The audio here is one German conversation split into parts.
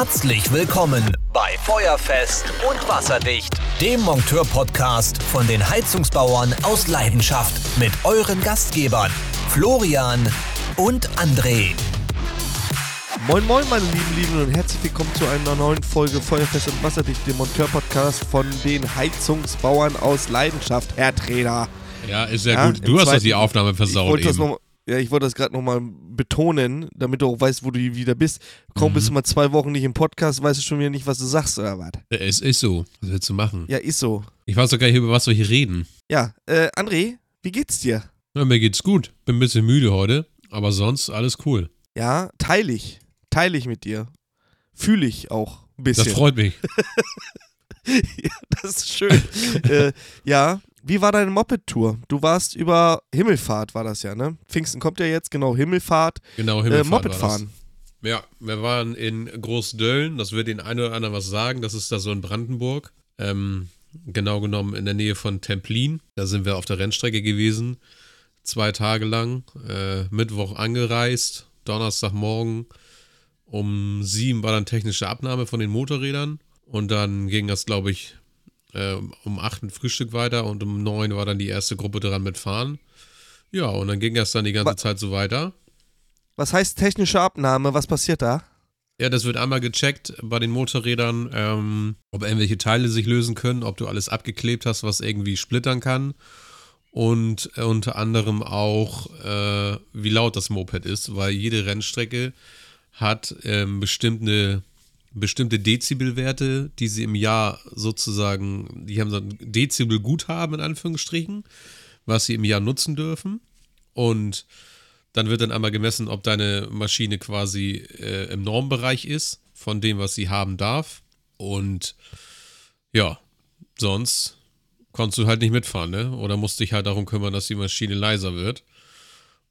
Herzlich willkommen bei Feuerfest und Wasserdicht, dem Monteur-Podcast von den Heizungsbauern aus Leidenschaft mit euren Gastgebern Florian und André. Moin Moin meine lieben Lieben und herzlich willkommen zu einer neuen Folge Feuerfest und Wasserdicht, dem Monteur-Podcast von den Heizungsbauern aus Leidenschaft, Herr Trainer. Ja, ist ja, ja gut. Du hast doch die Aufnahme versaut ich eben. Noch, ja, ich wollte das gerade nochmal betonen, damit du auch weißt, wo du wieder bist. Kaum mhm. bist du mal zwei Wochen nicht im Podcast, weißt du schon wieder nicht, was du sagst oder was? Es ist so. Was willst du machen? Ja, ist so. Ich weiß doch gar nicht, über was wir hier reden. Ja, äh, André, wie geht's dir? Ja, mir geht's gut. Bin ein bisschen müde heute, aber sonst alles cool. Ja, teile ich. Teile ich mit dir. Fühle ich auch ein bisschen. Das freut mich. ja, das ist schön. äh, ja, wie war deine Moped-Tour? Du warst über Himmelfahrt, war das ja, ne? Pfingsten kommt ja jetzt, genau, Himmelfahrt. Genau, Himmelfahrt. Äh, Moped fahren. Ja, wir waren in Großdölln, das wird den einen oder anderen was sagen, das ist da so in Brandenburg. Ähm, genau genommen in der Nähe von Templin. Da sind wir auf der Rennstrecke gewesen, zwei Tage lang. Äh, Mittwoch angereist, Donnerstagmorgen um sieben war dann technische Abnahme von den Motorrädern. Und dann ging das, glaube ich, äh, um 8 ein Frühstück weiter und um 9 war dann die erste Gruppe dran mit Fahren. Ja, und dann ging das dann die ganze was, Zeit so weiter. Was heißt technische Abnahme? Was passiert da? Ja, das wird einmal gecheckt bei den Motorrädern, ähm, ob irgendwelche Teile sich lösen können, ob du alles abgeklebt hast, was irgendwie splittern kann. Und äh, unter anderem auch, äh, wie laut das Moped ist, weil jede Rennstrecke hat ähm, bestimmte bestimmte Dezibelwerte, die sie im Jahr sozusagen, die haben so ein Dezibelguthaben in Anführungsstrichen, was sie im Jahr nutzen dürfen. Und dann wird dann einmal gemessen, ob deine Maschine quasi äh, im Normbereich ist von dem, was sie haben darf. Und ja, sonst konntest du halt nicht mitfahren, ne? Oder musst dich halt darum kümmern, dass die Maschine leiser wird.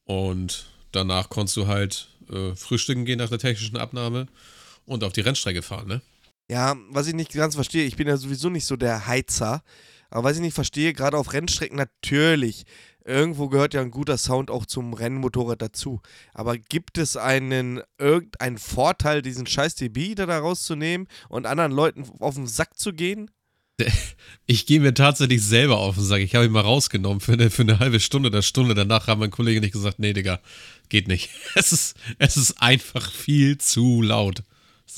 Und danach konntest du halt äh, frühstücken gehen nach der technischen Abnahme und auf die Rennstrecke fahren, ne? Ja, was ich nicht ganz verstehe, ich bin ja sowieso nicht so der Heizer, aber was ich nicht verstehe, gerade auf Rennstrecken natürlich, irgendwo gehört ja ein guter Sound auch zum Rennmotorrad dazu. Aber gibt es einen irgendeinen Vorteil, diesen scheiß DB da rauszunehmen und anderen Leuten auf den Sack zu gehen? Ich gehe mir tatsächlich selber auf den Sack. Ich habe ihn mal rausgenommen für eine, für eine halbe Stunde oder Stunde. Danach haben mein Kollege nicht gesagt, nee, Digga, geht nicht. Es ist, es ist einfach viel zu laut.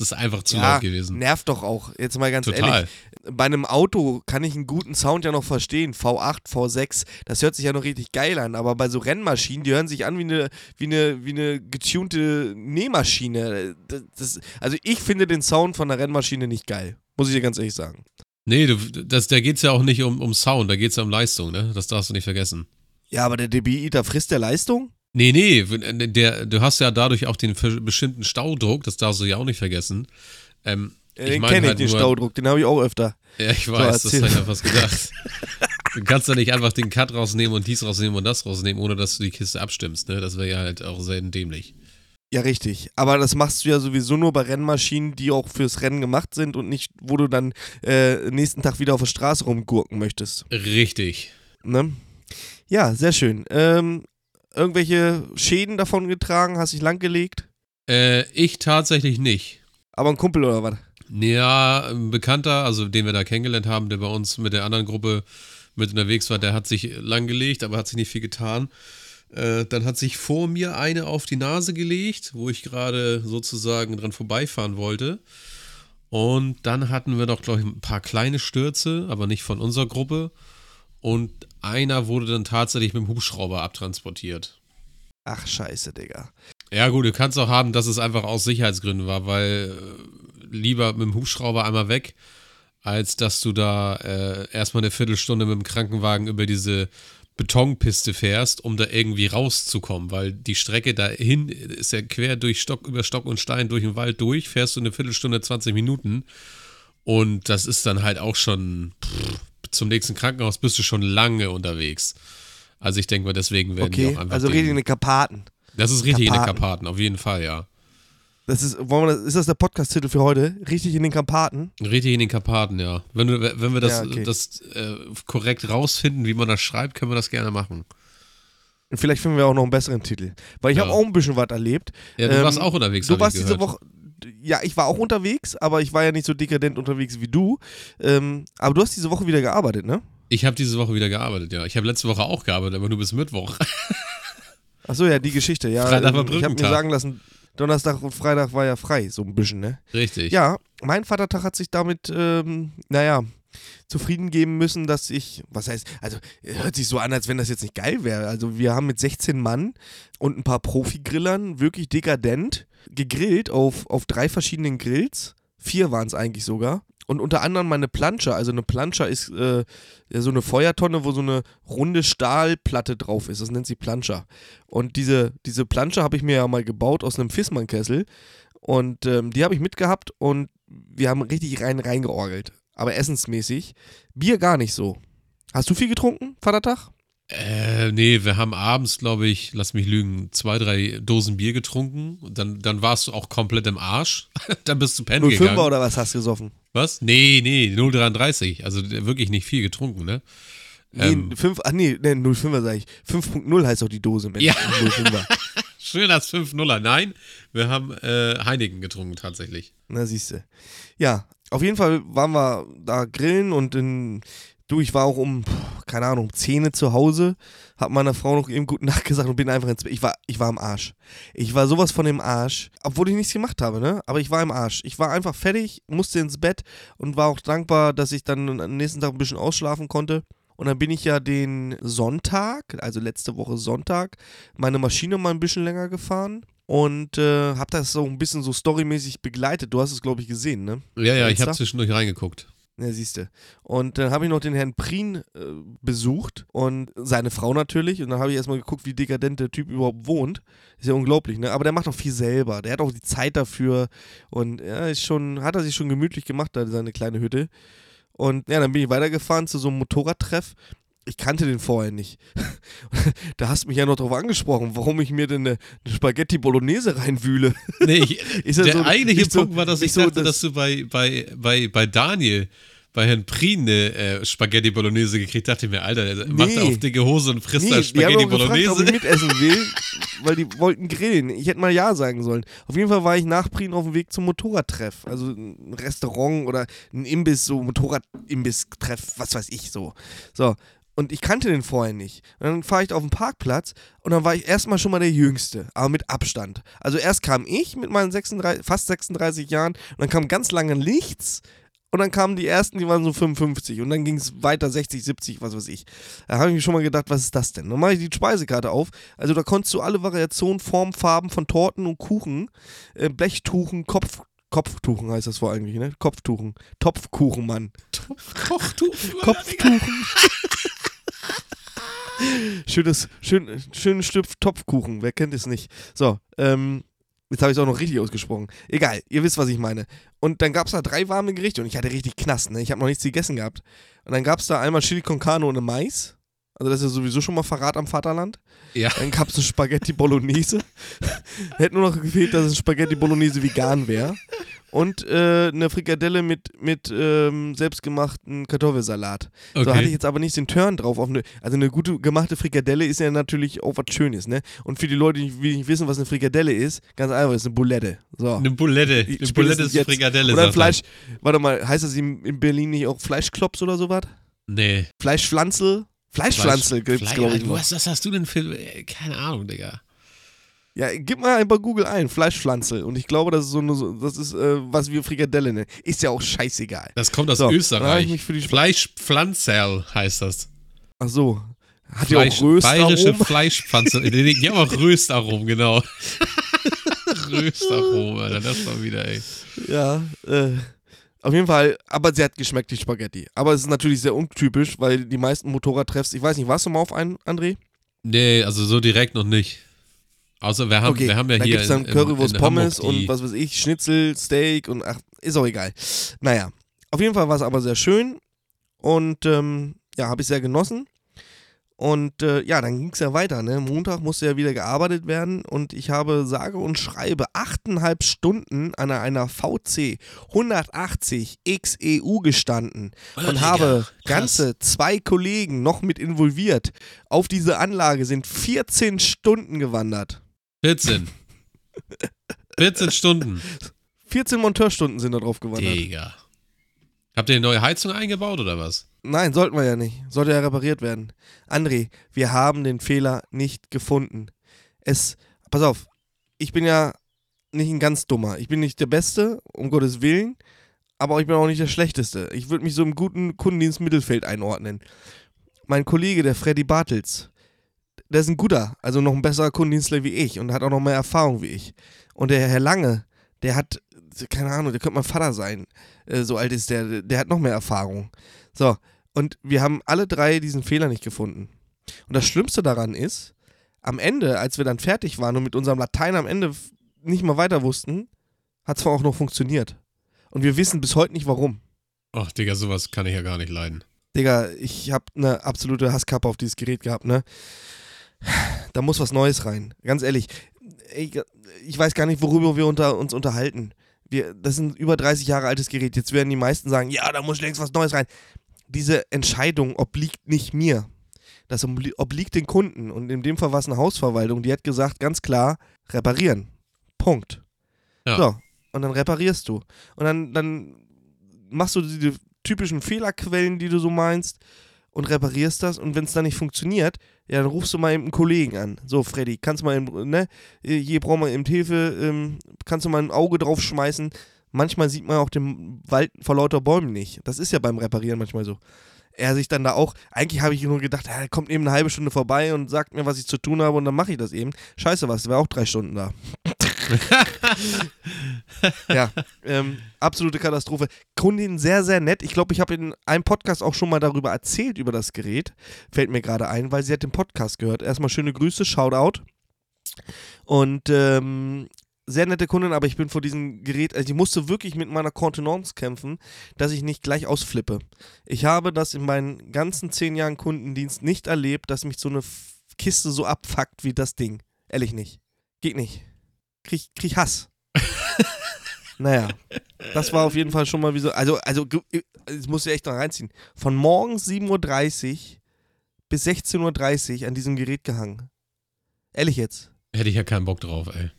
Ist einfach zu ja, laut gewesen. Nervt doch auch. Jetzt mal ganz Total. ehrlich. Bei einem Auto kann ich einen guten Sound ja noch verstehen. V8, V6, das hört sich ja noch richtig geil an. Aber bei so Rennmaschinen, die hören sich an wie eine, wie eine, wie eine getunte Nähmaschine. Das, das, also ich finde den Sound von einer Rennmaschine nicht geil. Muss ich dir ganz ehrlich sagen. Nee, du, das, da geht es ja auch nicht um, um Sound, da geht es ja um Leistung, ne? Das darfst du nicht vergessen. Ja, aber der DBI, frisst der Leistung? Nee, nee, der, du hast ja dadurch auch den bestimmten Staudruck, das darfst du ja auch nicht vergessen. Ähm, ja, den kenne halt ich, den nur, Staudruck, den habe ich auch öfter. Ja, ich weiß, so, das habe ich ja fast gedacht. du kannst ja nicht einfach den Cut rausnehmen und dies rausnehmen und das rausnehmen, ohne dass du die Kiste abstimmst, ne? Das wäre ja halt auch sehr dämlich. Ja, richtig. Aber das machst du ja sowieso nur bei Rennmaschinen, die auch fürs Rennen gemacht sind und nicht, wo du dann äh, nächsten Tag wieder auf der Straße rumgurken möchtest. Richtig. Ne? Ja, sehr schön. Ähm, irgendwelche Schäden davon getragen? Hast dich langgelegt? Äh, ich tatsächlich nicht. Aber ein Kumpel oder was? Ja, ein Bekannter, also den wir da kennengelernt haben, der bei uns mit der anderen Gruppe mit unterwegs war, der hat sich langgelegt, aber hat sich nicht viel getan. Äh, dann hat sich vor mir eine auf die Nase gelegt, wo ich gerade sozusagen dran vorbeifahren wollte. Und dann hatten wir noch, glaube ich, ein paar kleine Stürze, aber nicht von unserer Gruppe. Und einer wurde dann tatsächlich mit dem Hubschrauber abtransportiert. Ach, scheiße, Digga. Ja, gut, du kannst auch haben, dass es einfach aus Sicherheitsgründen war, weil äh, lieber mit dem Hubschrauber einmal weg, als dass du da äh, erstmal eine Viertelstunde mit dem Krankenwagen über diese Betonpiste fährst, um da irgendwie rauszukommen, weil die Strecke dahin ist ja quer durch Stock, über Stock und Stein durch den Wald durch, fährst du eine Viertelstunde, 20 Minuten und das ist dann halt auch schon pff, zum nächsten Krankenhaus bist du schon lange unterwegs. Also ich denke mal, deswegen werden okay, die auch einfach. Also richtig in den Karpaten. Das ist richtig Karpaten. in den Karpaten, auf jeden Fall, ja. Das ist, wollen wir das, ist das der Podcast-Titel für heute? Richtig in den Karpaten? Richtig in den Karpaten, ja. Wenn, wir, wenn wir das, ja, okay. das äh, korrekt rausfinden, wie man das schreibt, können wir das gerne machen. Und vielleicht finden wir auch noch einen besseren Titel. Weil ich ja. habe auch ein bisschen was erlebt. Ja, du ähm, warst auch unterwegs. Du warst diese Woche, ja, ich war auch unterwegs, aber ich war ja nicht so dekadent unterwegs wie du. Ähm, aber du hast diese Woche wieder gearbeitet, ne? Ich habe diese Woche wieder gearbeitet, ja. Ich habe letzte Woche auch gearbeitet, aber nur bis Mittwoch. Achso, ja, die Geschichte, ja. Freitag war ähm, ich habe mir sagen lassen, Donnerstag und Freitag war ja frei, so ein bisschen, ne? Richtig. Ja, mein Vatertag hat sich damit, ähm, naja, zufrieden geben müssen, dass ich, was heißt, also hört sich so an, als wenn das jetzt nicht geil wäre. Also wir haben mit 16 Mann und ein paar Profi-Grillern wirklich dekadent gegrillt auf, auf drei verschiedenen Grills. Vier waren es eigentlich sogar. Und unter anderem meine Planscher. Also eine Planscher ist äh, so eine Feuertonne, wo so eine runde Stahlplatte drauf ist. Das nennt sie Planscher. Und diese, diese Planscher habe ich mir ja mal gebaut aus einem Fissmann-Kessel. Und ähm, die habe ich mitgehabt und wir haben richtig rein reingeorgelt. Aber essensmäßig. Bier gar nicht so. Hast du viel getrunken, Vatertag? Äh, nee, wir haben abends, glaube ich, lass mich lügen, zwei, drei Dosen Bier getrunken. Dann, dann warst du auch komplett im Arsch. dann bist du pennen 05er gegangen. oder was hast du gesoffen? Was? Nee, nee, 0,33. Also wirklich nicht viel getrunken, ne? Nee, Ähm. 5, ach nee, nee 05er sage ich. 5.0 heißt auch die Dose, Mensch. Ja. 05er. Schön als 5-0er. Nein, wir haben äh, Heineken getrunken tatsächlich. Na, siehst du. Ja, auf jeden Fall waren wir da grillen und in, du, ich war auch um, keine Ahnung, um 10 Uhr zu Hause, hab meiner Frau noch eben guten Nacht gesagt und bin einfach ins Bett. Ich war, ich war am Arsch. Ich war sowas von im Arsch, obwohl ich nichts gemacht habe, ne? Aber ich war im Arsch. Ich war einfach fertig, musste ins Bett und war auch dankbar, dass ich dann am nächsten Tag ein bisschen ausschlafen konnte. Und dann bin ich ja den Sonntag, also letzte Woche Sonntag, meine Maschine mal ein bisschen länger gefahren und äh, habe das so ein bisschen so storymäßig begleitet. Du hast es, glaube ich, gesehen, ne? Ja, ja, ich habe zwischendurch reingeguckt. Ja, siehst du. Und dann habe ich noch den Herrn Prien äh, besucht und seine Frau natürlich. Und dann habe ich erstmal geguckt, wie dekadent der Typ überhaupt wohnt. Ist ja unglaublich, ne? Aber der macht auch viel selber. Der hat auch die Zeit dafür. Und ja, ist schon, hat er sich schon gemütlich gemacht, da seine kleine Hütte. Und ja, dann bin ich weitergefahren zu so einem Motorradtreff. Ich kannte den vorher nicht. da hast du mich ja noch drauf angesprochen, warum ich mir denn eine, eine Spaghetti Bolognese reinwühle. Nee, ich, der so- eigentliche nicht so- Punkt war, dass ich nicht so dachte, das- dass du bei, bei, bei, bei Daniel, bei Herrn Prien eine äh, Spaghetti Bolognese gekriegt dachte ich mir, Alter, der macht Nee. auf dicke Hose und frisst da die haben Spaghetti auch gefragt, ob ich Bolognese. mitessen will, weil die wollten grillen. Ich hätte mal Ja sagen sollen. Auf jeden Fall war ich nach Prien auf dem Weg zum Motorradtreff. Also ein Restaurant oder ein Imbiss, so Motorradimbiss-Treff, was weiß ich so. So. Und ich kannte den vorher nicht. Und dann fahre ich auf den Parkplatz und dann war ich erstmal schon mal der Jüngste, aber mit Abstand. Also erst kam ich mit meinen 36, fast 36 Jahren und dann kam ganz lange nichts. Und dann kamen die ersten, die waren so 55 und dann ging es weiter 60, 70, was weiß ich. Da habe ich mir schon mal gedacht, was ist das denn? Dann mache ich die Speisekarte auf. Also da konntest du alle Variationen, Form, Farben von Torten und Kuchen, äh, Blechtuchen, Kopf, Kopftuchen heißt das vor eigentlich, ne? Kopftuchen. Topfkuchen, Mann. Kochtuch. Kopftuchen. Schönes, schön, schönen Stück Topfkuchen, wer kennt es nicht? So, ähm, jetzt habe ich es auch noch richtig ausgesprochen. Egal, ihr wisst, was ich meine. Und dann gab es da drei warme Gerichte und ich hatte richtig Knast, ne? Ich habe noch nichts gegessen gehabt. Und dann gab es da einmal Chili con Carne ohne Mais. Also das ist ja sowieso schon mal Verrat am Vaterland. Ja. Dann gab es eine Spaghetti Bolognese. Hätte nur noch gefehlt, dass es Spaghetti Bolognese vegan wäre. Und äh, eine Frikadelle mit, mit ähm, selbstgemachten Kartoffelsalat. So hatte ich Okay. jetzt aber nicht den Turn drauf. Auf eine, also eine gute gemachte Frikadelle ist ja natürlich auch was Schönes, ne? Und für die Leute, die nicht- wissen, was eine Frikadelle ist, ganz einfach, ist eine Boulette. So. Eine Bulette. Eine Bulette ist jetzt. Frikadelle. Oder er. Fleisch, warte mal, heißt das in, in Berlin nicht auch Fleischklops oder sowas? Nee. Fleischpflanzel? Fleischpflanzel gibt's, Fleisch- glaube ich. Was, was hast du denn für. äh, Keine Ahnung, Digga. Ja, gib mal ein bei Google ein, Fleischpflanzel. Und ich glaube, das ist so eine, so- das ist, äh, was wir Frikadelle nennen. Ist ja auch scheißegal. Das kommt aus So, Österreich. Fleischpflanzerl heißt das. Ach so. Hat ja Fleisch, auch Röstaromen. bayerische nee, Die haben auch Röstaromen, genau. Röstaromen, Alter, das war wieder, ey. Ja, äh, auf jeden Fall, aber sie hat geschmeckt, die Spaghetti. Aber es ist natürlich sehr untypisch, weil die meisten Motorradtreffs, ich weiß nicht, warst du mal auf einen, André? Nee, also so direkt noch nicht. Außer wir haben, wir haben ja da hier gibt's dann in, in, Currywurst, in Pommes und was weiß ich, Schnitzel, Steak und ach, ist auch egal. Naja, auf jeden Fall war es aber sehr schön und ähm, ja, habe ich sehr genossen. Und äh, ja, dann ging es ja weiter. Ne? Montag musste ja wieder gearbeitet werden und ich habe sage und schreibe achteinhalb Stunden an einer VC 180 XEU gestanden Oh, und Digga, habe ganze zwei Kollegen noch mit involviert. Auf diese Anlage sind 14 Stunden gewandert. 14. 14 Stunden. 14 Monteurstunden sind da drauf gewandert. Digga. Habt ihr eine neue Heizung eingebaut oder was? Nein, sollten wir ja nicht. Sollte ja repariert werden. André, wir haben den Fehler nicht gefunden. Es, pass auf, ich bin ja nicht ein ganz dummer. Ich bin nicht der Beste, um Gottes Willen, aber ich bin auch nicht der Schlechteste. Ich würde mich so im guten Kundendienst-Mittelfeld einordnen. Mein Kollege, der Freddy Bartels, der ist ein guter, also noch ein besserer Kundendienstler wie ich und hat auch noch mehr Erfahrung wie ich. Und der Herr Lange, der hat, keine Ahnung, der könnte mein Vater sein. Äh, so alt ist der, der hat noch mehr Erfahrung. So, und wir haben alle drei diesen Fehler nicht gefunden. Und das Schlimmste daran ist, am Ende, als wir dann fertig waren und mit unserem Latein am Ende nicht mal weiter wussten, hat es zwar auch noch funktioniert. Und wir wissen bis heute nicht warum. Ach, Digga, sowas kann ich ja gar nicht leiden. Digga, ich habe eine absolute Hasskappe auf dieses Gerät gehabt, ne? Da muss was Neues rein. Ganz ehrlich, ich, ich weiß gar nicht, worüber wir unter, uns unterhalten. Wir, das ist ein über 30 Jahre altes Gerät. Jetzt werden die meisten sagen, ja, da muss längst was Neues rein. Diese Entscheidung obliegt nicht mir. Das obliegt den Kunden. Und in dem Fall war es eine Hausverwaltung, die hat gesagt, ganz klar, reparieren. Punkt. Ja. So, und dann reparierst du. Und dann, dann machst du diese typischen Fehlerquellen, die du so meinst, und reparierst das. Und wenn es dann nicht funktioniert, ja, dann rufst du mal eben einen Kollegen an. So, Freddy, kannst du mal ne, hier brauchen wir eben Hilfe, ähm, kannst du mal ein Auge drauf schmeißen. Manchmal sieht man auch den Wald vor lauter Bäumen nicht. Das ist ja beim Reparieren manchmal so. Er sich dann da auch, eigentlich habe ich nur gedacht, er kommt eben eine halbe Stunde vorbei und sagt mir, was ich zu tun habe und dann mache ich das eben. Scheiße was, war auch drei Stunden da. ja, ähm, absolute Katastrophe. Kundin sehr, sehr nett. Ich glaube, ich habe in einem Podcast auch schon mal darüber erzählt, über das Gerät. Fällt mir gerade ein, weil sie hat den Podcast gehört. Erstmal schöne Grüße, Shoutout. Und ähm, sehr nette Kundin, aber ich bin vor diesem Gerät, also ich musste wirklich mit meiner Kontenance kämpfen, dass ich nicht gleich ausflippe. Ich habe das in meinen ganzen zehn Jahren Kundendienst nicht erlebt, dass mich so eine Kiste so abfuckt wie das Ding. Ehrlich nicht. Geht nicht krieg, krieg Hass. naja, das war auf jeden Fall schon mal wie so. Also, also, das muss ich echt noch reinziehen. Von morgens 7.30 Uhr bis 16.30 Uhr an diesem Gerät gehangen. Ehrlich jetzt. Hätte ich ja keinen Bock drauf, ey.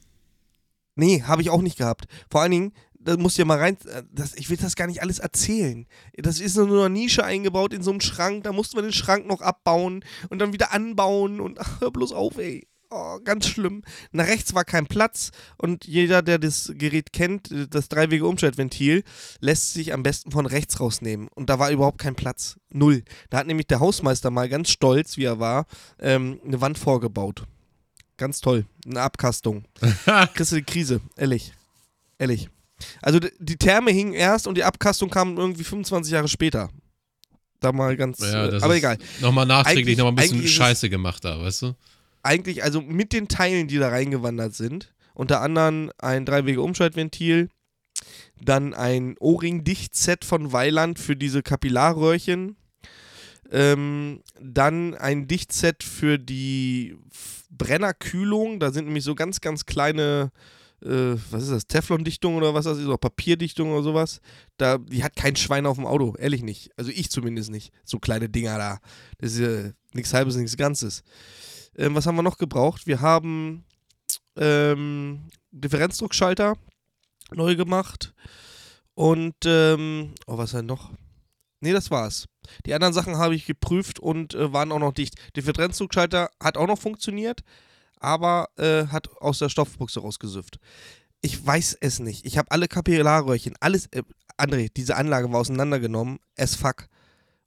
Nee, habe ich auch nicht gehabt. Vor allen Dingen, da musst du ja mal rein. Das, ich will das gar nicht alles erzählen. Das ist nur eine Nische eingebaut in so einem Schrank. Da mussten wir den Schrank noch abbauen und dann wieder anbauen. Und ach, hör bloß auf, ey. Oh, ganz schlimm. Nach rechts war kein Platz und jeder, der das Gerät kennt, das dreiwege Umschaltventil, lässt sich am besten von rechts rausnehmen. Und da war überhaupt kein Platz. Null. Da hat nämlich der Hausmeister mal ganz stolz, wie er war, ähm, eine Wand vorgebaut. Ganz toll. Eine Abkastung. Kriegst du die Krise. Ehrlich. Ehrlich. Also die Therme hing erst und die Abkastung kam irgendwie 25 Jahre später. Da mal ganz. Ja, äh, aber egal. Nochmal nachträglich nochmal ein bisschen Scheiße gemacht da, weißt du? Eigentlich, also mit den Teilen, die da reingewandert sind, unter anderem ein Dreiwege-Umschaltventil, dann ein O-Ring-Dichtset von Weiland für diese Kapillarröhrchen, ähm, dann ein Dichtset für die Brennerkühlung, da sind nämlich so ganz, ganz kleine äh, was ist das, Teflon-Dichtung oder was das ist, oder Papierdichtung oder sowas. Da, die hat kein Schwein auf dem Auto, ehrlich nicht. Also ich zumindest nicht. So kleine Dinger da. Das ist äh, nichts halbes, nichts Ganzes. Ähm, was haben wir noch gebraucht? Wir haben ähm, Differenzdruckschalter neu gemacht. Und, ähm, oh, was denn noch? Nee, das war's. Die anderen Sachen habe ich geprüft und äh, waren auch noch dicht. Differenzdruckschalter hat auch noch funktioniert, aber äh, hat aus der Stoffbuchse rausgesüfft. Ich weiß es nicht. Ich habe alle Kapillarröhrchen, alles. Äh, André, diese Anlage war auseinandergenommen. Es fuck.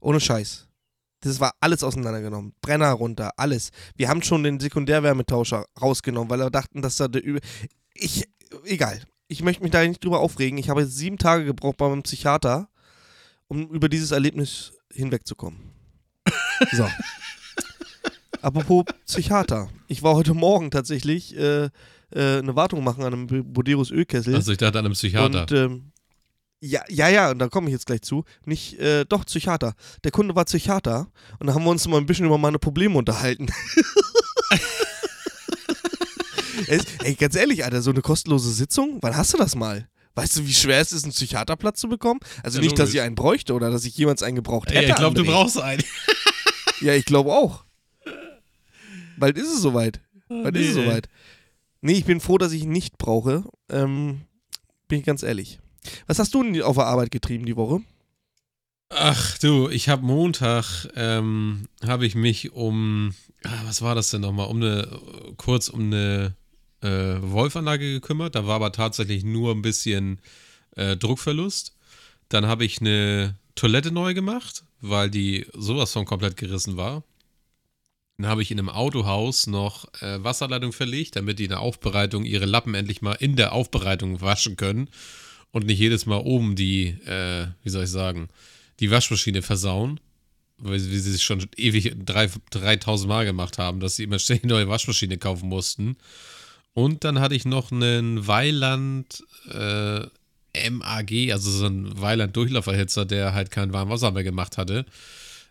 Ohne Scheiß. Das war alles auseinandergenommen. Brenner runter, alles. Wir haben schon den Sekundärwärmetauscher rausgenommen, weil wir dachten, dass da der Übel. Ich, egal. Ich möchte mich da nicht drüber aufregen. Ich habe sieben Tage gebraucht bei meinem Psychiater, um über dieses Erlebnis hinwegzukommen. So. Apropos Psychiater. Ich war heute Morgen tatsächlich äh, äh, eine Wartung machen an einem Boderos Ölkessel. Also ich dachte an einem Psychiater. Und ähm, ja, ja, ja, und da komme ich jetzt gleich zu. Nicht, äh, doch, Psychiater. Der Kunde war Psychiater und da haben wir uns mal ein bisschen über meine Probleme unterhalten. Ey, ganz ehrlich, Alter, so eine kostenlose Sitzung, wann hast du das mal? Weißt du, wie schwer es ist, einen Psychiaterplatz zu bekommen? Also ja, nicht, dass ich einen bräuchte oder dass ich jemals einen gebraucht hätte. Ja, ich glaube, du brauchst einen. ja, ich glaube auch. Bald ist es soweit. Bald oh, nee. ist es soweit. Nee, ich bin froh, dass ich ihn nicht brauche. Ähm, bin ich ganz ehrlich. Was hast du denn auf der Arbeit getrieben die Woche? Ach du, ich habe Montag, ähm, habe ich mich um, ah, was war das denn nochmal, um eine, kurz um eine äh, Wolfanlage gekümmert. Da war aber tatsächlich nur ein bisschen äh, Druckverlust. Dann habe ich eine Toilette neu gemacht, weil die sowas von komplett gerissen war. Dann habe ich in einem Autohaus noch äh, Wasserleitung verlegt, damit die in der Aufbereitung ihre Lappen endlich mal in der Aufbereitung waschen können und nicht jedes Mal oben die, äh, wie soll ich sagen, die Waschmaschine versauen, weil sie, sie schon ewig 3000 Mal gemacht haben, dass sie immer ständig neue Waschmaschine kaufen mussten. Und dann hatte ich noch einen Weiland äh, MAG, also so ein Weiland-Durchlauferhitzer, der halt kein Warmwasser mehr gemacht hatte.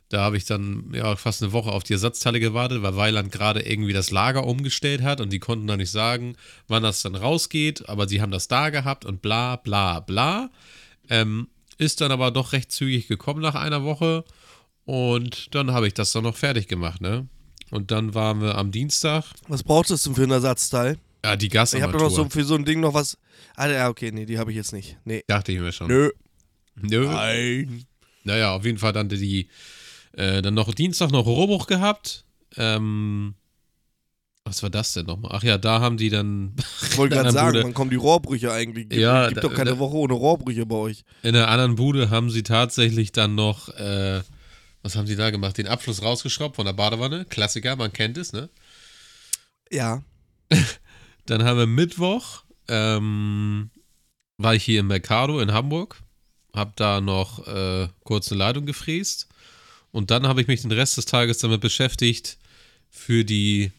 Da habe ich dann ja fast eine Woche auf die Ersatzteile gewartet, weil Weiland gerade irgendwie das Lager umgestellt hat und die konnten dann nicht sagen, wann das dann rausgeht, aber sie haben das da gehabt und bla bla bla. Ähm, ist dann aber doch recht zügig gekommen nach einer Woche und dann habe ich das dann noch fertig gemacht, ne? Und dann waren wir am Dienstag. Was brauchst du denn für ein Ersatzteil? Ja, die Gasarmatur. Ich habe doch noch so für so ein Ding noch was. Ah, ja, okay, nee, die habe ich jetzt nicht. Nee. Dachte ich mir schon. Nö. Nö. Nein. Naja, auf jeden Fall dann die, äh, dann noch Dienstag noch Rohrbruch gehabt. Ähm, was war das denn nochmal? Ach ja, da haben die dann. Ich wollte gerade sagen, wann kommen die Rohrbrüche eigentlich? Gibt, ja, gibt doch keine da, Woche ohne Rohrbrüche bei euch. In der anderen Bude haben sie tatsächlich dann noch, äh, was haben sie da gemacht? Den Abschluss rausgeschraubt von der Badewanne. Klassiker, man kennt es, ne? Ja. dann haben wir Mittwoch, ähm, war ich hier im Mercado in Hamburg, hab da noch äh, kurz eine Leitung gefräst und dann habe ich mich den Rest des Tages damit beschäftigt, für die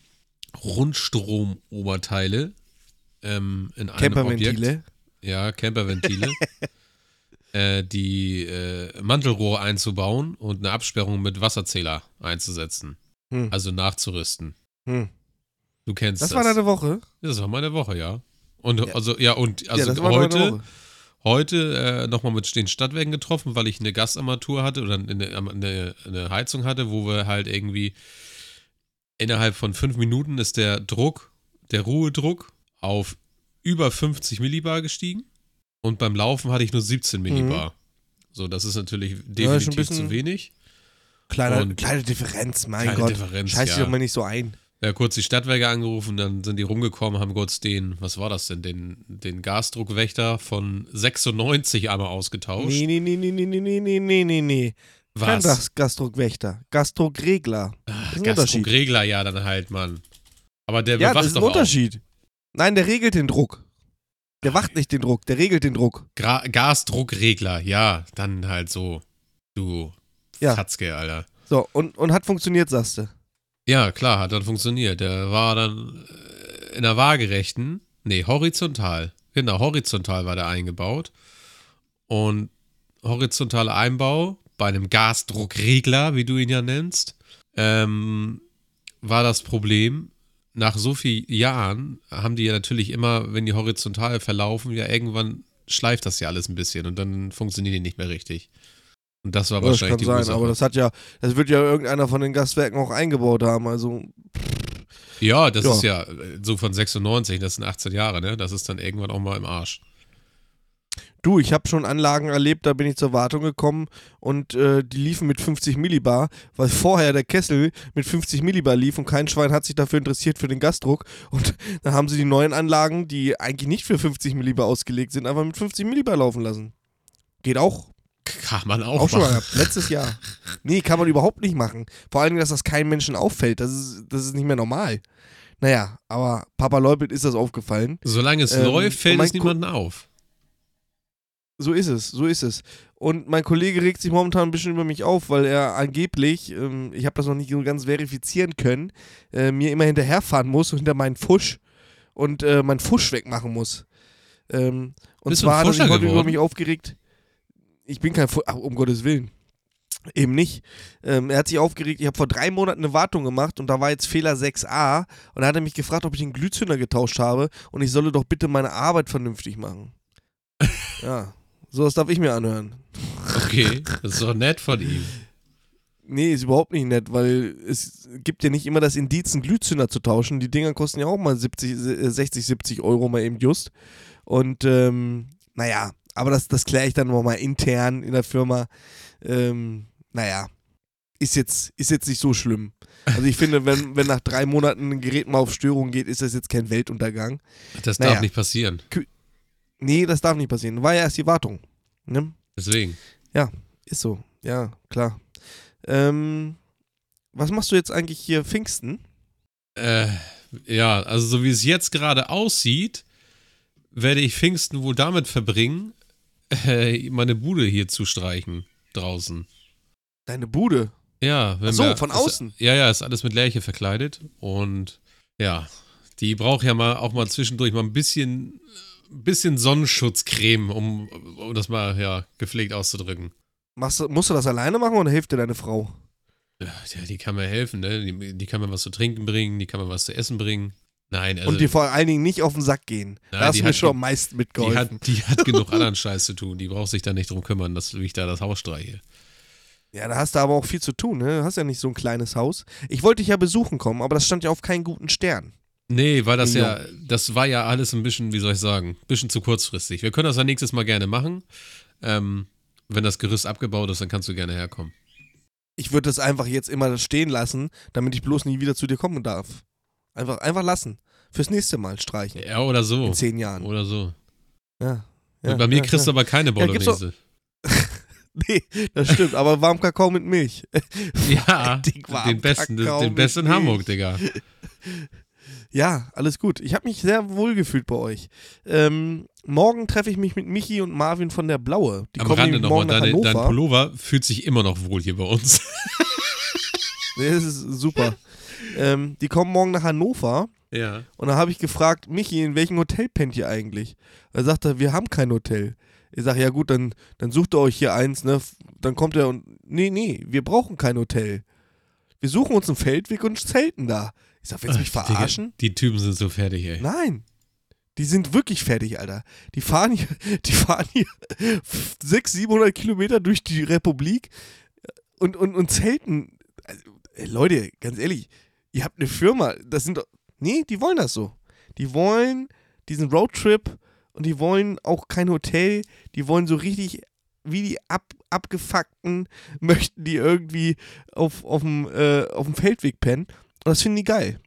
Rundstromoberteile ähm, in einem Camperventile. Objekt, ja, Camperventile, äh, die äh, Mantelrohre einzubauen und eine Absperrung mit Wasserzähler einzusetzen. Hm. Also nachzurüsten. Hm. Du kennst Das das. war deine Woche? Das war meine Woche, ja. Und Ja. also ja und also ja, heute. Heute äh, nochmal mit den Stadtwerken getroffen, weil ich eine Gasarmatur hatte oder eine, eine, eine Heizung hatte, wo wir halt irgendwie innerhalb von fünf Minuten ist der Druck, der Ruhedruck auf über 50 Millibar gestiegen und beim Laufen hatte ich nur 17 Millibar. So, das ist natürlich Mhm. Ja, ist definitiv zu wenig. Kleine, Und- kleine Differenz, mein Kleine Gott. Differenz, Scheiß dich ja. doch mal nicht so ein. Ja, kurz die Stadtwerke angerufen, dann sind die rumgekommen, haben kurz den, was war das denn, den, den Gasdruckwächter von 96 einmal ausgetauscht. Nee, nee, nee, nee, nee, nee, nee, nee, nee, nee, nee. Kein Was? Gas- Gasdruckwächter. Gasdruckregler. Unterschied. Gasdruckregler, ja, dann halt, Mann. Aber der Ja, bewacht das ist ein doch Unterschied. Nein, der regelt den Druck. Der wacht nicht den Druck, der regelt den Druck. Gra Gasdruckregler, ja, dann halt so. Du Ja. Fatzke, Alter. So, und, und hat funktioniert, sagst du. Ja, klar, hat dann funktioniert. Der war dann äh, in der waagerechten, nee, horizontal. Genau, horizontal war der eingebaut. Und horizontaler Einbau bei einem Gasdruckregler, wie du ihn ja nennst, ähm, war das Problem, nach so vielen Jahren haben die ja natürlich immer, wenn die horizontal verlaufen, ja irgendwann schleift das ja alles ein bisschen und dann funktionieren die nicht mehr richtig. Und das war Das wahrscheinlich kann die sein, aber das hat ja, das wird ja irgendeiner von den Gastwerken auch eingebaut haben. Also, Ja, das Ja. ist ja äh, so von 96, das sind 18 Jahre, ne? Das ist dann irgendwann auch mal im Arsch. du, ich habe schon Anlagen erlebt, da bin ich zur Wartung gekommen und äh, die liefen mit 50 Millibar, weil vorher der Kessel mit 50 Millibar lief und kein Schwein hat sich dafür interessiert für den Gasdruck. Und dann haben sie die neuen Anlagen, die eigentlich nicht für 50 Millibar ausgelegt sind, einfach mit 50 Millibar laufen lassen. Geht auch. Kann man auch, Auch schon mal machen. gehabt. Letztes Jahr. Nee, kann man überhaupt nicht machen. Vor allem, dass das keinem Menschen auffällt. Das ist, das ist nicht mehr normal. Naja, aber Papa Leupelt ist das aufgefallen. Solange es Ähm, läuft, fällt es niemandem auf. So ist es, so ist es. Und mein Kollege regt sich momentan ein bisschen über mich auf, weil er angeblich, ähm, ich habe das noch nicht so ganz verifizieren können, äh, mir immer hinterherfahren muss hinter meinen Fusch und äh, meinen Fusch wegmachen muss. Ähm, und Bist zwar hat er sich heute über mich aufgeregt. Ich bin kein ach, um Gottes Willen. Eben nicht. Ähm, er hat sich aufgeregt, ich habe vor drei Monaten eine Wartung gemacht und da war jetzt Fehler 6a und da hat er mich gefragt, ob ich den Glühzünder getauscht habe und ich solle doch bitte meine Arbeit vernünftig machen. ja, sowas darf ich mir anhören. Okay, das ist doch nett von ihm. Nee, ist überhaupt nicht nett, weil es gibt ja nicht immer das Indiz, einen Glühzünder zu tauschen. Die Dinger kosten ja auch mal 70, äh, 60, 70 Euro mal eben just. Und ähm, naja, aber das, das kläre ich dann nochmal intern in der Firma. Ähm, naja, ist jetzt, ist jetzt nicht so schlimm. Also ich finde, wenn, wenn nach drei Monaten ein Gerät mal auf Störung geht, ist das jetzt kein Weltuntergang. Das Naja. darf nicht passieren. Nee, das darf nicht passieren. War ja erst die Wartung. Ne? Deswegen. Ist so, ja, klar. Ähm, was machst du jetzt eigentlich hier Pfingsten? Äh, ja, also so wie es jetzt gerade aussieht, werde ich Pfingsten wohl damit verbringen, äh, meine Bude hier zu streichen draußen. Deine Bude. Ja, wenn Ach so, wir, von ist- außen. Ja, ja, ist alles mit Lärche verkleidet und ja, die braucht ja mal auch mal zwischendurch mal ein bisschen, bisschen Sonnenschutzcreme, um, um das mal ja gepflegt auszudrücken. Machst, du- musst du das alleine machen oder hilft dir deine Frau? Ja, die kann mir helfen, ne? Die, die kann mir was zu trinken bringen, die kann mir was zu essen bringen. Nein, also Und dir vor allen Dingen nicht auf den Sack gehen. Nein, da hast die du mir hat schon am meisten die mitgeholfen. hat, die hat genug anderen Scheiß zu tun. Die braucht sich da nicht drum kümmern, dass ich da das Haus streiche. Ja, da hast du aber auch viel zu tun, ne? Du hast ja nicht so ein kleines Haus. Ich wollte dich ja besuchen kommen, aber das stand ja auf keinen guten Stern. Nee, weil das ja, das war ja alles ein bisschen, wie soll ich sagen, ein bisschen zu kurzfristig. Wir können das ja nächstes Mal gerne machen. Ähm, wenn das Gerüst abgebaut ist, dann kannst du gerne herkommen. Ich würde das einfach jetzt immer stehen lassen, damit ich bloß nie wieder zu dir kommen darf. Einfach, einfach lassen. Fürs nächste Mal streichen. Ja, oder so. In zehn Jahren. Oder so. Ja. ja bei mir ja, kriegst du aber keine Bolognese. Nee, das stimmt, aber warm Kakao mit Milch. Ja, den besten, Kakao den besten in Milch. Hamburg, Digga. Ja, alles gut. Ich habe mich sehr wohl gefühlt bei euch. Ähm, morgen treffe ich mich mit Michi und Marvin von der Blaue. Die Am kommen Rande nochmal, dein. Pullover fühlt sich immer noch wohl hier bei uns. Nee, Das ist super. ähm, die kommen morgen nach Hannover ja. und da habe ich gefragt, Michi, in welchem Hotel pennt ihr eigentlich? Er sagte, wir haben kein Hotel. Ich sage, ja gut, dann, dann sucht ihr euch hier eins, ne? Dann kommt er und, nee, nee, wir brauchen kein Hotel. Wir suchen uns einen Feldweg und zelten da. Ich sag, willst du mich Digga, verarschen? Die Typen sind so fertig, ey. Nein. Die sind wirklich fertig, Alter. Die fahren hier, die fahren hier 600, 700 Kilometer durch die Republik und, und, und zelten. Also, ey, Leute, ganz ehrlich, ihr habt eine Firma, das sind doch, nee, die wollen das so. Die wollen diesen Roadtrip und die wollen auch kein Hotel, die wollen so richtig, wie die ab, abgefuckten, möchten die irgendwie auf, auf, dem, äh, auf dem Feldweg pennen. Und das finden die geil.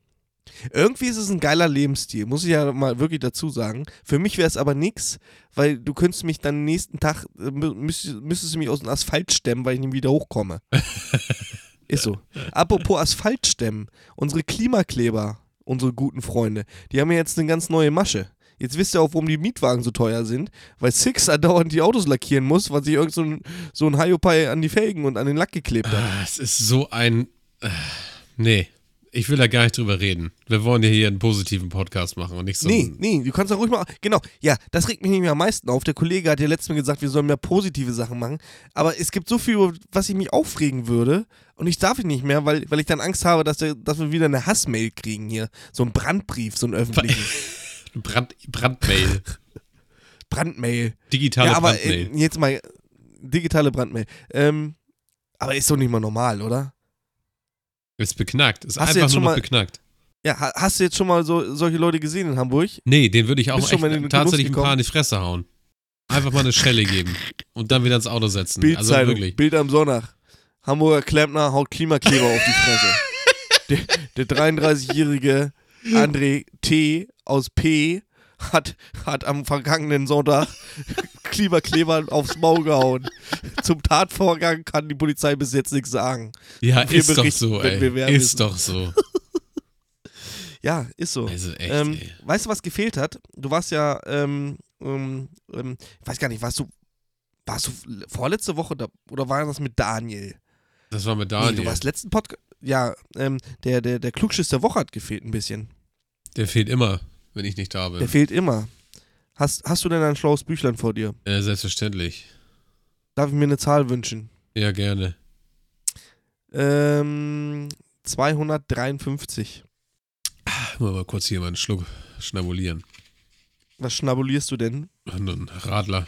Irgendwie ist es ein geiler Lebensstil, muss ich ja mal wirklich dazu sagen. Für mich wäre es aber nix, weil du könntest mich dann nächsten Tag, äh, mü- müsstest, müsstest du mich aus dem Asphalt stemmen, weil ich nicht wieder hochkomme. ist so. Apropos Asphalt stemmen, unsere Klimakleber, unsere guten Freunde, die haben ja jetzt eine ganz neue Masche. Jetzt wisst ihr auch, warum die Mietwagen so teuer sind, weil Six dauernd die Autos lackieren muss, weil sich irgend so ein, so ein Hiopai an die Felgen und an den Lack geklebt hat. Ah, Es ist so ein. äh, Nee, ich will da gar nicht drüber reden. Wir wollen ja hier einen positiven Podcast machen und nicht so. Nee, nee, du kannst doch ruhig mal. Genau, ja, das regt mich nämlich am meisten auf. Der Kollege hat ja letztes Mal gesagt, wir sollen mehr positive Sachen machen. Aber es gibt so viel, was ich mich aufregen würde. Und ich darf ihn nicht mehr, weil, weil ich dann Angst habe, dass, der, dass wir wieder eine Hassmail kriegen hier. So ein Brandbrief, so ein öffentlichen. Brand, Brandmail. Brandmail. Digitale ja, aber Brandmail. äh, jetzt mal digitale Brandmail. Ähm, aber ist doch nicht mal normal, oder? Ist beknackt. Ist Hast einfach nur noch mal- beknackt. Ja, ha- hast du jetzt schon mal so, solche Leute gesehen in Hamburg? Nee, den würde ich auch echt tatsächlich ein paar in die Fresse hauen. Einfach mal eine Schelle geben und dann wieder ins Auto setzen. also Bildzeitung, wirklich. Bild am Sonntag. Hamburger Klempner haut Klimakleber auf die Fresse. Der, der 33-jährige André T. aus P. Hat, hat am vergangenen Sonntag Klimakleber aufs Maul gehauen. Zum Tatvorgang kann die Polizei bis jetzt nichts sagen. Ja, ist doch so, ey. Ist wissen. doch so. Ja, ist so. Also echt, ähm, weißt du, was gefehlt hat? Du warst ja, ähm, ähm, ähm, ich weiß gar nicht, warst du, warst du vorletzte Woche da, oder war das mit Daniel? Das war mit Nee, Daniel. du warst letzten Podcast. Ja, ähm, der, der, der Klugschiss der Woche hat gefehlt ein bisschen. Der fehlt immer, wenn ich nicht da bin. Der fehlt immer. Hast, hast du denn ein schlaues Büchlein vor dir? äh, selbstverständlich. Darf ich mir eine Zahl wünschen? Ja, gerne. Ähm, 253. Mal, mal kurz hier mal einen Schluck schnabulieren. Was schnabulierst du denn? Ein Radler.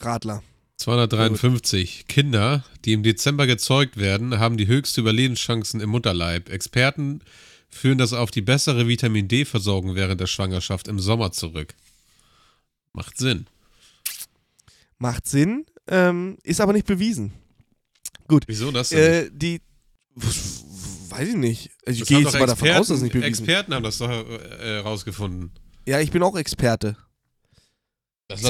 Radler. 253. Kinder, die im Dezember gezeugt werden, haben die höchste Überlebenschancen im Mutterleib. Experten führen das auf die bessere Vitamin D-Versorgung während der Schwangerschaft im Sommer zurück. Macht Sinn. Macht Sinn, ähm, ist aber nicht bewiesen. Gut. Wieso das denn? Äh, die. Weiß ich nicht. Also ich gehe jetzt mal davon aus, dass es nicht Experten- bewiesen Experten haben das doch äh, rausgefunden. Ja, ich bin auch Experte. Das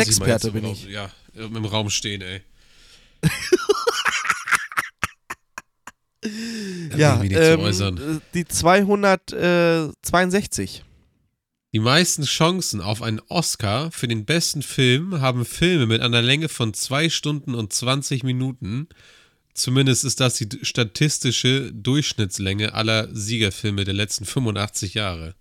im bin Raum- ich. Ja, im Raum stehen, ey. Ja, ähm, äh, die 262. Die meisten Chancen auf einen Oscar für den besten Film haben Filme mit einer Länge von 2 Stunden und 20 Minuten. Zumindest ist das die statistische Durchschnittslänge aller Siegerfilme der letzten 85 Jahre.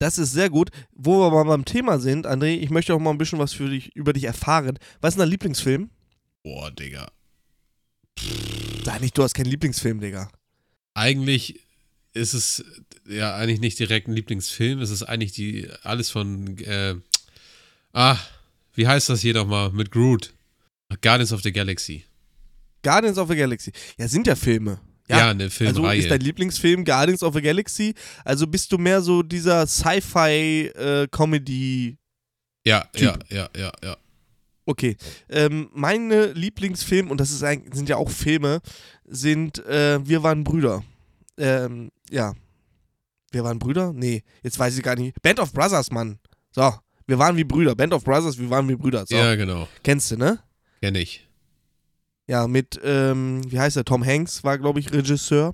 Das ist sehr gut. Wo wir mal beim Thema sind, André, ich möchte auch mal ein bisschen was für dich, über dich erfahren. Was ist denn dein Lieblingsfilm? Boah, Digga. Sag nicht, du hast keinen Lieblingsfilm, Digga. Eigentlich ist es ja eigentlich nicht direkt ein Lieblingsfilm. Es ist eigentlich die alles von äh, ah, wie heißt das hier nochmal mit Groot? Guardians of the Galaxy. Guardians of the Galaxy. Ja, sind ja Filme. Ja, eine Also Filmreihe. ist dein Lieblingsfilm Guardians of the Galaxy? Also bist du mehr so dieser Sci-Fi-Comedy. ja, Typ. ja, ja, ja, ja. okay. Ähm, meine Lieblingsfilme, und das ist eigentlich, sind ja auch Filme, sind äh, Wir waren Brüder. Ähm, ja. Wir waren Brüder? Nee, jetzt weiß ich gar nicht. Band of Brothers, Mann. So. Wir waren wie Brüder. Band of Brothers, wir waren wie Brüder. So. Ja, genau. Kennst du, ne? Kenn ich. Ja, mit, ähm, wie heißt er? Tom Hanks war, glaube ich, Regisseur.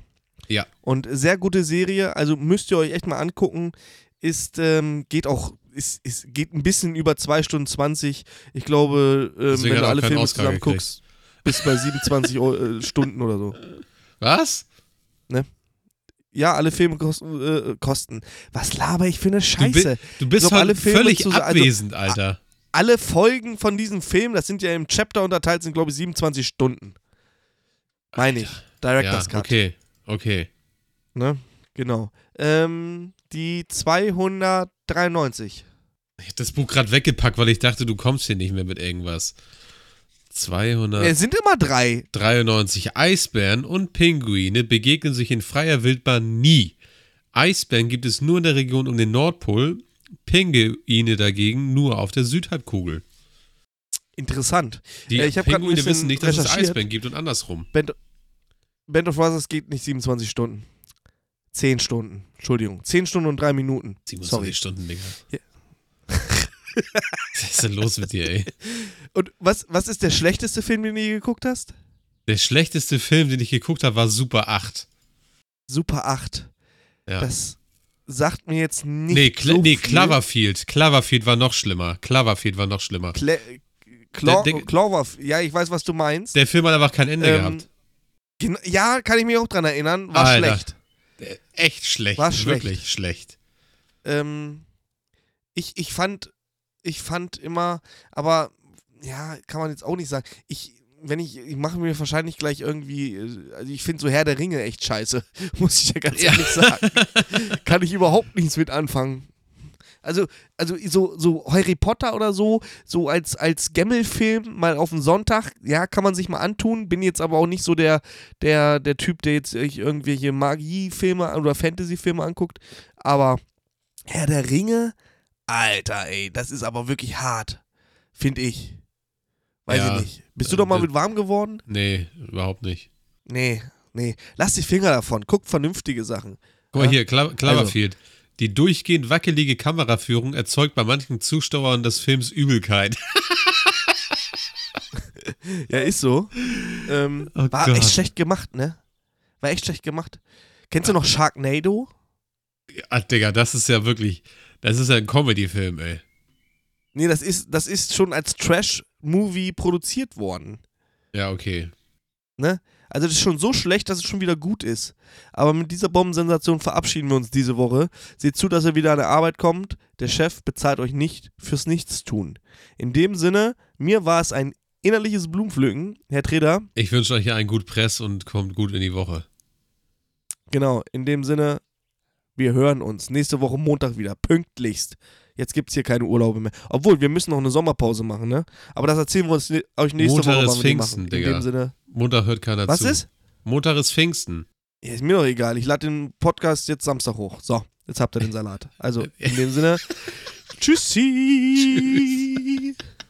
Ja. Und sehr gute Serie, also müsst ihr euch echt mal angucken. Ist, ähm, geht auch, ist, ist, geht ein bisschen über 2 Stunden 20. Ich glaube, ähm, wenn du alle Filme Oscar zusammen gekriegt. guckst, bist du bei 27 Eu- äh, Stunden oder so. Was? Ja, alle Filme kosten, äh, kosten. Was laber ich für eine Scheiße? du bist glaub, halt alle Filme völlig zu- also- abwesend, Alter. Alle Folgen von diesem Film, das sind ja im Chapter unterteilt, sind, glaube ich, 27 Stunden. Meine ich. Director's ja, Cut. okay, okay. Ne? Genau. Ähm, die 293. Ich hab das Buch gerade weggepackt, weil ich dachte, du kommst hier nicht mehr mit irgendwas. 293. Es sind immer drei. Eisbären und Pinguine begegnen sich in freier Wildbahn nie. Eisbären gibt es nur in der Region um den Nordpol, Pinguine dagegen nur auf der Südhalbkugel. Interessant. Die Äh, ich Pinguine wissen nicht, dass es. Eisbären gibt und andersrum. Band, Band of Brothers geht nicht 27 Stunden. 10 Stunden. Entschuldigung. 10 Stunden und 3 Minuten. 27 Sorry. Stunden, Digga. Ja. Was ist denn los mit dir, ey? Und was, was ist der schlechteste Film, den du je geguckt hast? Der schlechteste Film, den ich geguckt habe, war Super 8. Super 8. Ja. Das sagt mir jetzt nicht nee, Cl so nee. Cloverfield. Cloverfield war noch schlimmer. Cloverfield war noch schlimmer. Cla Clo Der- der- Clover, ja, ich weiß, was du meinst. Der Film hat einfach kein Ende Ähm, gehabt. Ja, kann ich mich auch dran erinnern. War Alter. schlecht. Der- Echt schlecht. War schlecht. Wirklich schlecht. Ähm, ich, ich fand, ich fand immer, aber ja, kann man jetzt auch nicht sagen. Ich, wenn ich, ich mache mir wahrscheinlich gleich irgendwie, äh, also ich finde so Herr der Ringe echt scheiße, muss ich ja ganz Ja. ehrlich sagen. kann ich überhaupt nichts mit anfangen. Also, also so, so Harry Potter oder so, so als, als Gammelfilm mal auf den Sonntag, ja, kann man sich mal antun. Bin jetzt aber auch nicht so der, der, der Typ, der jetzt irgendwelche Magiefilme oder Fantasyfilme anguckt. Aber Herr der Ringe, Alter, ey, das ist aber wirklich hart. Finde ich. Weiß Ja, ich nicht. Bist du äh, doch mal das- mit warm geworden? Nee, überhaupt nicht. Nee, nee. Lass die Finger davon. Guck vernünftige Sachen. Guck mal Ja? hier, Clo Cloverfield. Die durchgehend wackelige Kameraführung erzeugt bei manchen Zuschauern des Films Übelkeit. Ja, ist so. Ähm, Oh war Gott. echt schlecht gemacht, ne? War echt schlecht gemacht. Kennst du noch Sharknado? Ah, Digga, das ist ja wirklich, das ist ja ein Comedy-Film, ey. Nee, das ist, das ist schon als Trash-Movie produziert worden. Ja, okay. Ne? Also das ist schon so schlecht, dass es schon wieder gut ist. Aber mit dieser Bombensensation verabschieden wir uns diese Woche. Seht zu, dass ihr wieder an der Arbeit kommt. Der Chef bezahlt euch nicht fürs Nichtstun. In dem Sinne, mir war es ein innerliches Blumenpflücken, Herr Treder. Ich wünsche euch einen gut Press und kommt gut in die Woche. Genau, in dem Sinne, wir hören uns nächste Woche Montag wieder, pünktlichst. Jetzt gibt es hier keine Urlaube mehr. Obwohl, wir müssen noch eine Sommerpause machen, ne? Aber das erzählen wir uns ne euch nächste Montag Woche, ist wann wir die Pfingsten, machen. Digga. In dem Sinne, Montag hört keiner was zu. ist? Montag ist Pfingsten. Ja, ist mir doch egal. Ich lade den Podcast jetzt Samstag hoch. So, jetzt habt ihr den Salat. Also, in dem Sinne, tschüssi.